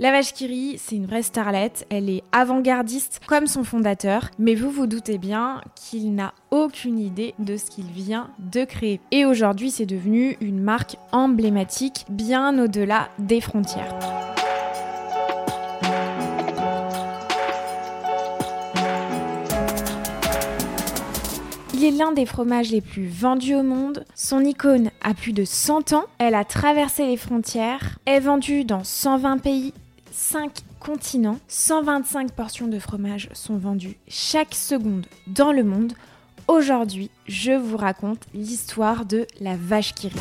La vache qui c'est une vraie starlette, elle est avant-gardiste comme son fondateur, mais vous vous doutez bien qu'il n'a aucune idée de ce qu'il vient de créer. Et aujourd'hui, c'est devenu une marque emblématique bien au-delà des frontières. Il est l'un des fromages les plus vendus au monde. Son icône a plus de 100 ans. Elle a traversé les frontières, est vendue dans 120 pays, 5 continents. 125 portions de fromage sont vendues chaque seconde dans le monde. Aujourd'hui, je vous raconte l'histoire de la vache qui rit.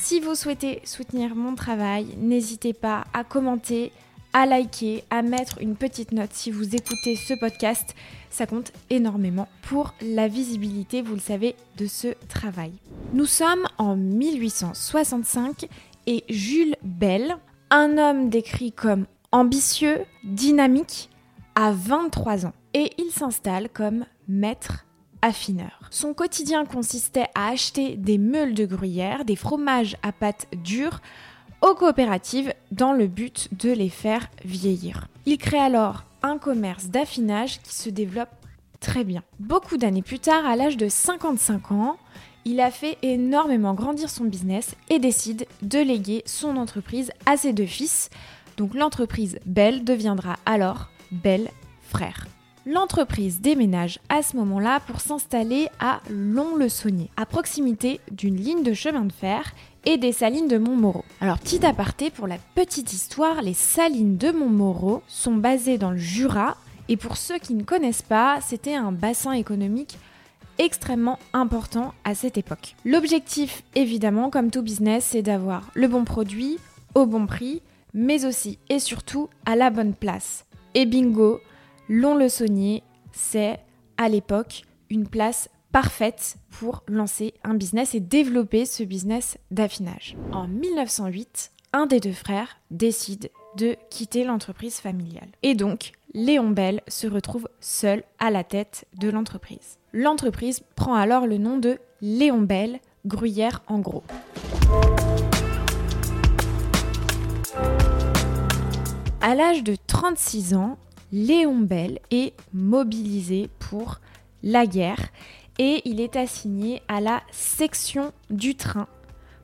Si vous souhaitez soutenir mon travail, n'hésitez pas à commenter, à liker, à mettre une petite note si vous écoutez ce podcast. Ça compte énormément pour la visibilité, vous le savez, de ce travail. Nous sommes en 1865 et Jules Bell, un homme décrit comme ambitieux, dynamique, a 23 ans et il s'installe comme maître affineur. Son quotidien consistait à acheter des meules de gruyère, des fromages à pâte dure, aux coopératives dans le but de les faire vieillir. Il crée alors un commerce d'affinage qui se développe très bien. Beaucoup d'années plus tard, à l'âge de 55 ans, il a fait énormément grandir son business et décide de léguer son entreprise à ses deux fils. Donc l'entreprise Bell deviendra alors Bell Frères. L'entreprise déménage à ce moment-là pour s'installer à Lons-le-Saunier, à proximité d'une ligne de chemin de fer et des salines de Montmoreau. Alors petit aparté pour la petite histoire, les salines de Montmoreau sont basées dans le Jura et pour ceux qui ne connaissent pas, c'était un bassin économique extrêmement important à cette époque. L'objectif, évidemment, comme tout business, c'est d'avoir le bon produit au bon prix, mais aussi et surtout à la bonne place. Et bingo, Lons-le-Saunier, c'est à l'époque une place parfaite pour lancer un business et développer ce business d'affinage. En 1908, un des deux frères décide de quitter l'entreprise familiale. Et donc, Léon Bell se retrouve seul à la tête de l'entreprise. L'entreprise prend alors le nom de Léon Bell, Gruyère en gros. À l'âge de 36 ans, Léon Bell est mobilisé pour la guerre et il est assigné à la section du train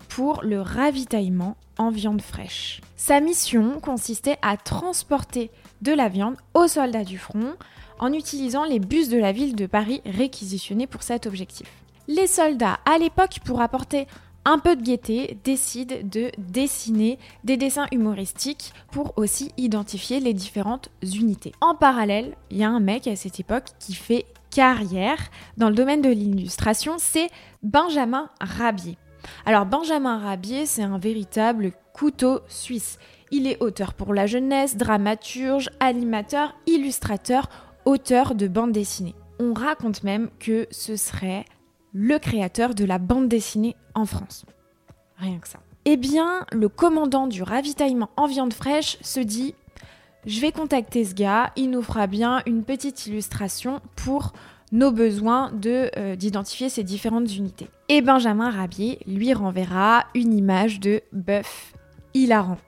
pour le ravitaillement en viande fraîche. Sa mission consistait à transporter de la viande aux soldats du front en utilisant les bus de la ville de Paris réquisitionnés pour cet objectif. Les soldats, à l'époque, pour apporter un peu de gaieté, décident de dessiner des dessins humoristiques pour aussi identifier les différentes unités. En parallèle, il y a un mec à cette époque qui fait carrière dans le domaine de l'illustration, c'est Benjamin Rabier. Alors Benjamin Rabier, c'est un véritable couteau suisse. Il est auteur pour la jeunesse, dramaturge, animateur, illustrateur, auteur de bande dessinée. On raconte même que ce serait le créateur de la bande dessinée en France. Rien que ça. Eh bien, le commandant du ravitaillement en viande fraîche se dit je vais contacter ce gars, il nous fera bien une petite illustration pour nos besoins euh, d'identifier ces différentes unités. Et Benjamin Rabier lui renverra une image de bœuf hilarant.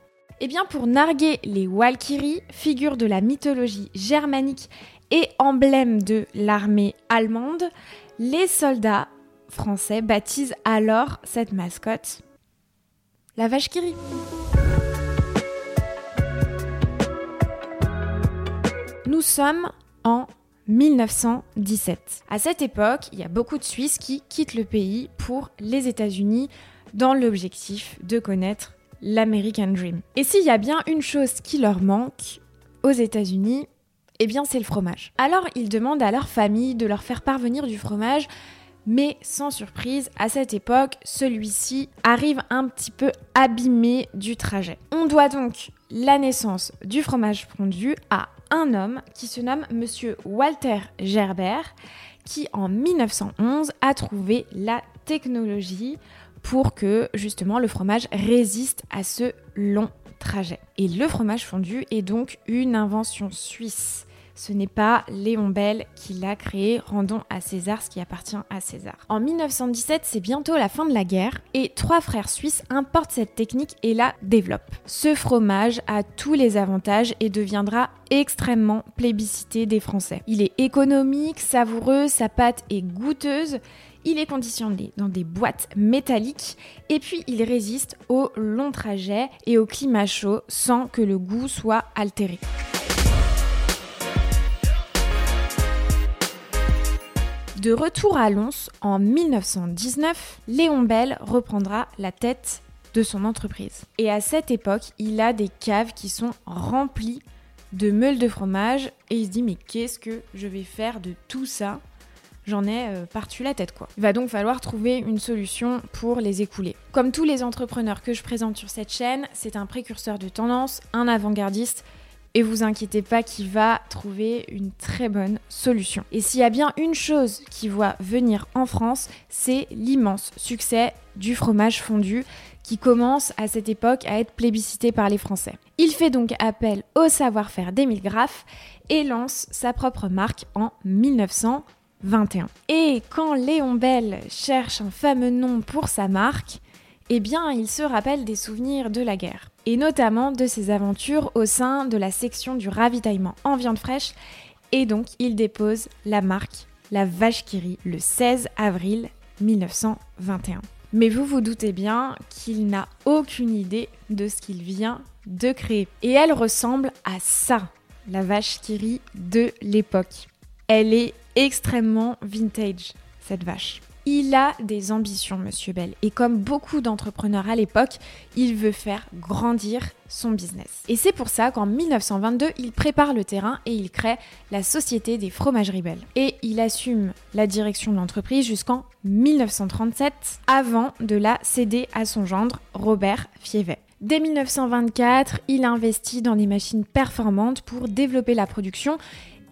Eh bien, pour narguer les Walkyries, figure de la mythologie germanique et emblème de l'armée allemande, les soldats français baptisent alors cette mascotte la vache qui Nous sommes en 1917. À cette époque, il y a beaucoup de Suisses qui quittent le pays pour les États-Unis dans l'objectif de connaître l'American Dream. Et s'il y a bien une chose qui leur manque aux États-Unis, eh bien c'est le fromage. Alors ils demandent à leur famille de leur faire parvenir du fromage, mais sans surprise, à cette époque, celui-ci arrive un petit peu abîmé du trajet. On doit donc la naissance du fromage fondu à un homme qui se nomme Monsieur Walter Gerbert, qui en 1911 a trouvé la technologie pour que justement le fromage résiste à ce long trajet. Et le fromage fondu est donc une invention suisse ce n'est pas Léon Bell qui l'a créé, rendons à César ce qui appartient à César. En 1917, c'est bientôt la fin de la guerre et trois frères suisses importent cette technique et la développent. Ce fromage a tous les avantages et deviendra extrêmement plébiscité des Français. Il est économique, savoureux, sa pâte est goûteuse il est conditionné dans des boîtes métalliques et puis il résiste aux longs trajets et au climat chaud sans que le goût soit altéré. De retour à Lons en 1919, Léon Bell reprendra la tête de son entreprise. Et à cette époque, il a des caves qui sont remplies de meules de fromage et il se dit mais qu'est-ce que je vais faire de tout ça? J'en ai euh, partu la tête quoi. Il va donc falloir trouver une solution pour les écouler. Comme tous les entrepreneurs que je présente sur cette chaîne, c'est un précurseur de tendance, un avant-gardiste et vous inquiétez pas qu'il va trouver une très bonne solution. Et s'il y a bien une chose qui voit venir en France, c'est l'immense succès du fromage fondu qui commence à cette époque à être plébiscité par les Français. Il fait donc appel au savoir-faire d'Émile Graff et lance sa propre marque en 1900. Et quand Léon Bell cherche un fameux nom pour sa marque, eh bien, il se rappelle des souvenirs de la guerre, et notamment de ses aventures au sein de la section du ravitaillement en viande fraîche, et donc il dépose la marque La Vache qui le 16 avril 1921. Mais vous vous doutez bien qu'il n'a aucune idée de ce qu'il vient de créer. Et elle ressemble à ça, la vache qui rit de l'époque. Elle est extrêmement vintage, cette vache. Il a des ambitions, Monsieur Bell, et comme beaucoup d'entrepreneurs à l'époque, il veut faire grandir son business. Et c'est pour ça qu'en 1922, il prépare le terrain et il crée la Société des fromageries Bell. Et il assume la direction de l'entreprise jusqu'en 1937, avant de la céder à son gendre, Robert Fievet. Dès 1924, il investit dans des machines performantes pour développer la production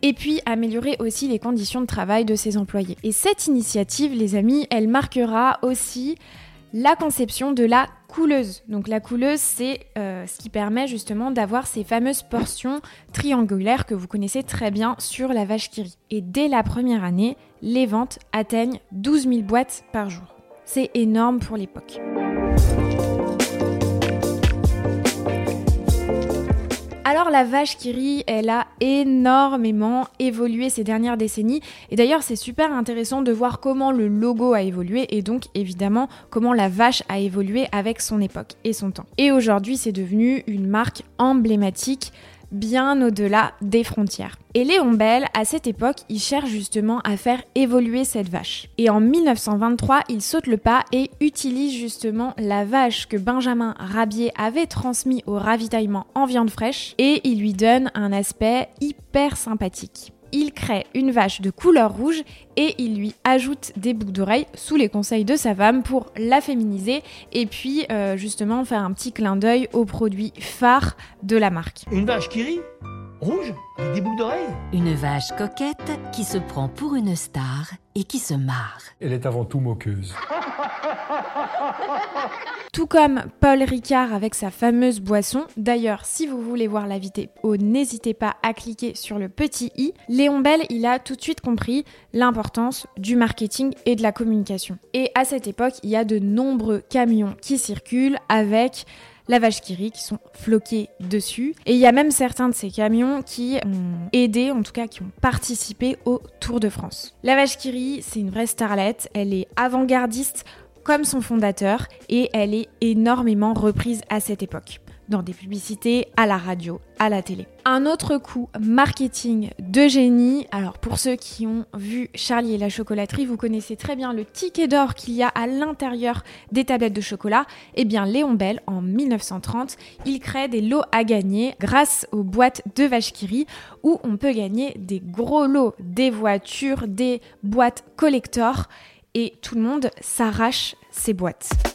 et puis améliorer aussi les conditions de travail de ses employés. Et cette initiative, les amis, elle marquera aussi la conception de la couleuse. Donc la couleuse, c'est euh, ce qui permet justement d'avoir ces fameuses portions triangulaires que vous connaissez très bien sur la vache qui. Et dès la première année, les ventes atteignent 12 000 boîtes par jour. C'est énorme pour l'époque. La vache qui rit, elle a énormément évolué ces dernières décennies. Et d'ailleurs, c'est super intéressant de voir comment le logo a évolué et donc évidemment comment la vache a évolué avec son époque et son temps. Et aujourd'hui, c'est devenu une marque emblématique bien au-delà des frontières. Et Léon Bell, à cette époque, il cherche justement à faire évoluer cette vache. Et en 1923, il saute le pas et utilise justement la vache que Benjamin Rabier avait transmis au ravitaillement en viande fraîche et il lui donne un aspect hyper sympathique il crée une vache de couleur rouge et il lui ajoute des boucles d'oreilles sous les conseils de sa femme pour la féminiser et puis euh, justement faire un petit clin d'œil aux produits phares de la marque. Une vache qui rit Rouge Avec des boucles d'oreilles Une vache coquette qui se prend pour une star et qui se marre. Elle est avant tout moqueuse. Tout comme Paul Ricard avec sa fameuse boisson. D'ailleurs, si vous voulez voir la vidéo, n'hésitez pas à cliquer sur le petit i. Léon Bell, il a tout de suite compris l'importance du marketing et de la communication. Et à cette époque, il y a de nombreux camions qui circulent avec la vache qui qui sont floqués dessus. Et il y a même certains de ces camions qui ont aidé, en tout cas qui ont participé au Tour de France. La vache qui rit, c'est une vraie starlette, elle est avant-gardiste comme son fondateur et elle est énormément reprise à cette époque dans des publicités, à la radio, à la télé. Un autre coup marketing de génie. Alors pour ceux qui ont vu Charlie et la chocolaterie, vous connaissez très bien le ticket d'or qu'il y a à l'intérieur des tablettes de chocolat. Eh bien Léon Bell, en 1930, il crée des lots à gagner grâce aux boîtes de vache où on peut gagner des gros lots, des voitures, des boîtes collector et tout le monde s'arrache ces boîtes.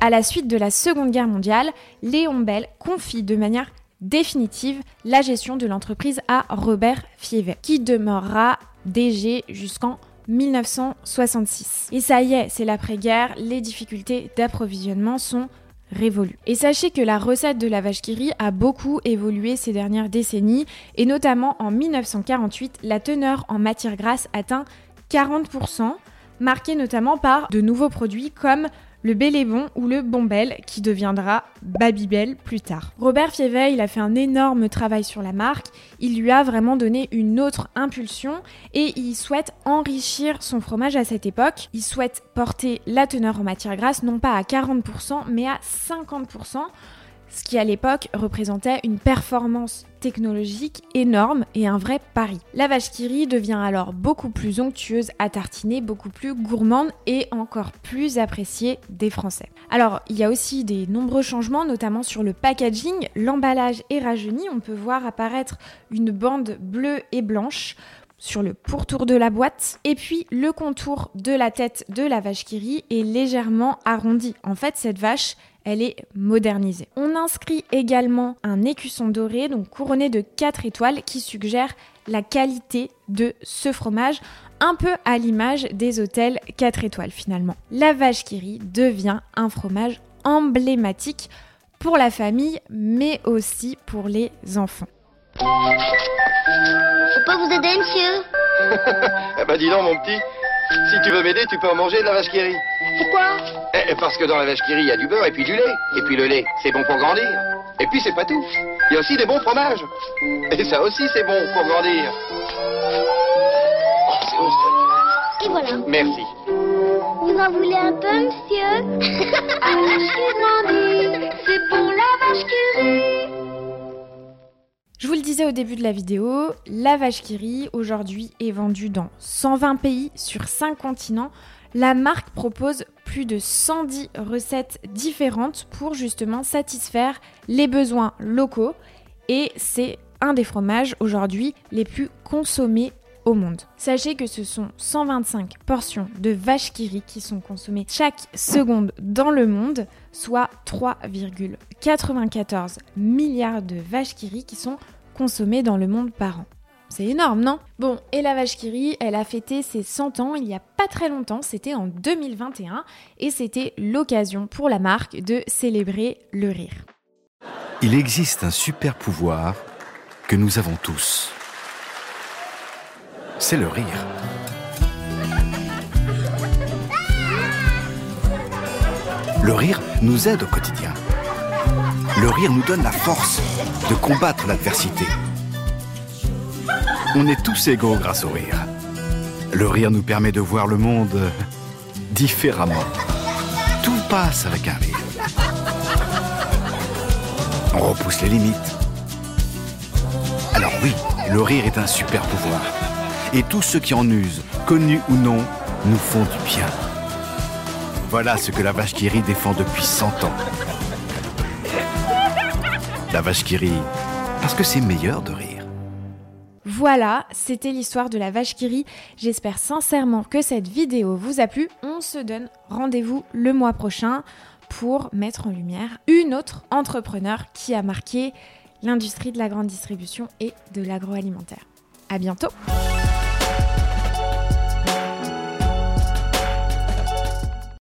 À la suite de la Seconde Guerre mondiale, Léon Bell confie de manière définitive la gestion de l'entreprise à Robert Fievet, qui demeurera DG jusqu'en 1966. Et ça y est, c'est l'après-guerre, les difficultés d'approvisionnement sont révolue. Et sachez que la recette de la vache qui rit a beaucoup évolué ces dernières décennies, et notamment en 1948, la teneur en matière grasse atteint 40%, marquée notamment par de nouveaux produits comme le Bellébon ou le Bombel qui deviendra Babybel plus tard. Robert Fievel, il a fait un énorme travail sur la marque, il lui a vraiment donné une autre impulsion et il souhaite enrichir son fromage à cette époque. Il souhaite porter la teneur en matière grasse non pas à 40% mais à 50% ce qui à l'époque représentait une performance technologique énorme et un vrai pari. La vache qui devient alors beaucoup plus onctueuse à tartiner, beaucoup plus gourmande et encore plus appréciée des Français. Alors, il y a aussi des nombreux changements, notamment sur le packaging. L'emballage est rajeuni, on peut voir apparaître une bande bleue et blanche sur le pourtour de la boîte. Et puis le contour de la tête de la vache qui rit est légèrement arrondi. En fait, cette vache, elle est modernisée. On inscrit également un écusson doré, donc couronné de 4 étoiles, qui suggère la qualité de ce fromage, un peu à l'image des hôtels 4 étoiles finalement. La vache qui rit devient un fromage emblématique pour la famille, mais aussi pour les enfants. Faut pas vous aider, monsieur? Eh ben dis donc, mon petit, si tu veux m'aider, tu peux en manger de la vache qui rit. Pourquoi Eh, parce que dans la vache qui rit, il y a du beurre et puis du lait. Et puis le lait, c'est bon pour grandir. Et puis c'est pas tout. Il y a aussi des bons fromages. Et ça aussi, c'est bon pour grandir. Oh, c'est. Et voilà. Merci. Vous en voulez un peu, monsieur suis grandi. C'est pour la vache qui rit. Je vous le disais au début de la vidéo, la vache qui rit aujourd'hui est vendue dans 120 pays sur 5 continents. La marque propose plus de 110 recettes différentes pour justement satisfaire les besoins locaux et c'est un des fromages aujourd'hui les plus consommés monde. Sachez que ce sont 125 portions de vache qui rit qui sont consommées chaque seconde dans le monde, soit 3,94 milliards de vaches qui qui sont consommées dans le monde par an. C'est énorme, non? Bon, et la vache qui rit, elle a fêté ses 100 ans il n'y a pas très longtemps, c'était en 2021, et c'était l'occasion pour la marque de célébrer le rire. Il existe un super pouvoir que nous avons tous. C'est le rire. Le rire nous aide au quotidien. Le rire nous donne la force de combattre l'adversité. On est tous égaux grâce au rire. Le rire nous permet de voir le monde différemment. Tout passe avec un rire. On repousse les limites. Alors oui, le rire est un super pouvoir. Et tous ceux qui en usent, connus ou non, nous font du bien. Voilà ce que la vache qui rit défend depuis 100 ans. La vache qui rit, parce que c'est meilleur de rire. Voilà, c'était l'histoire de la vache qui rit. J'espère sincèrement que cette vidéo vous a plu. On se donne rendez-vous le mois prochain pour mettre en lumière une autre entrepreneur qui a marqué l'industrie de la grande distribution et de l'agroalimentaire. À bientôt!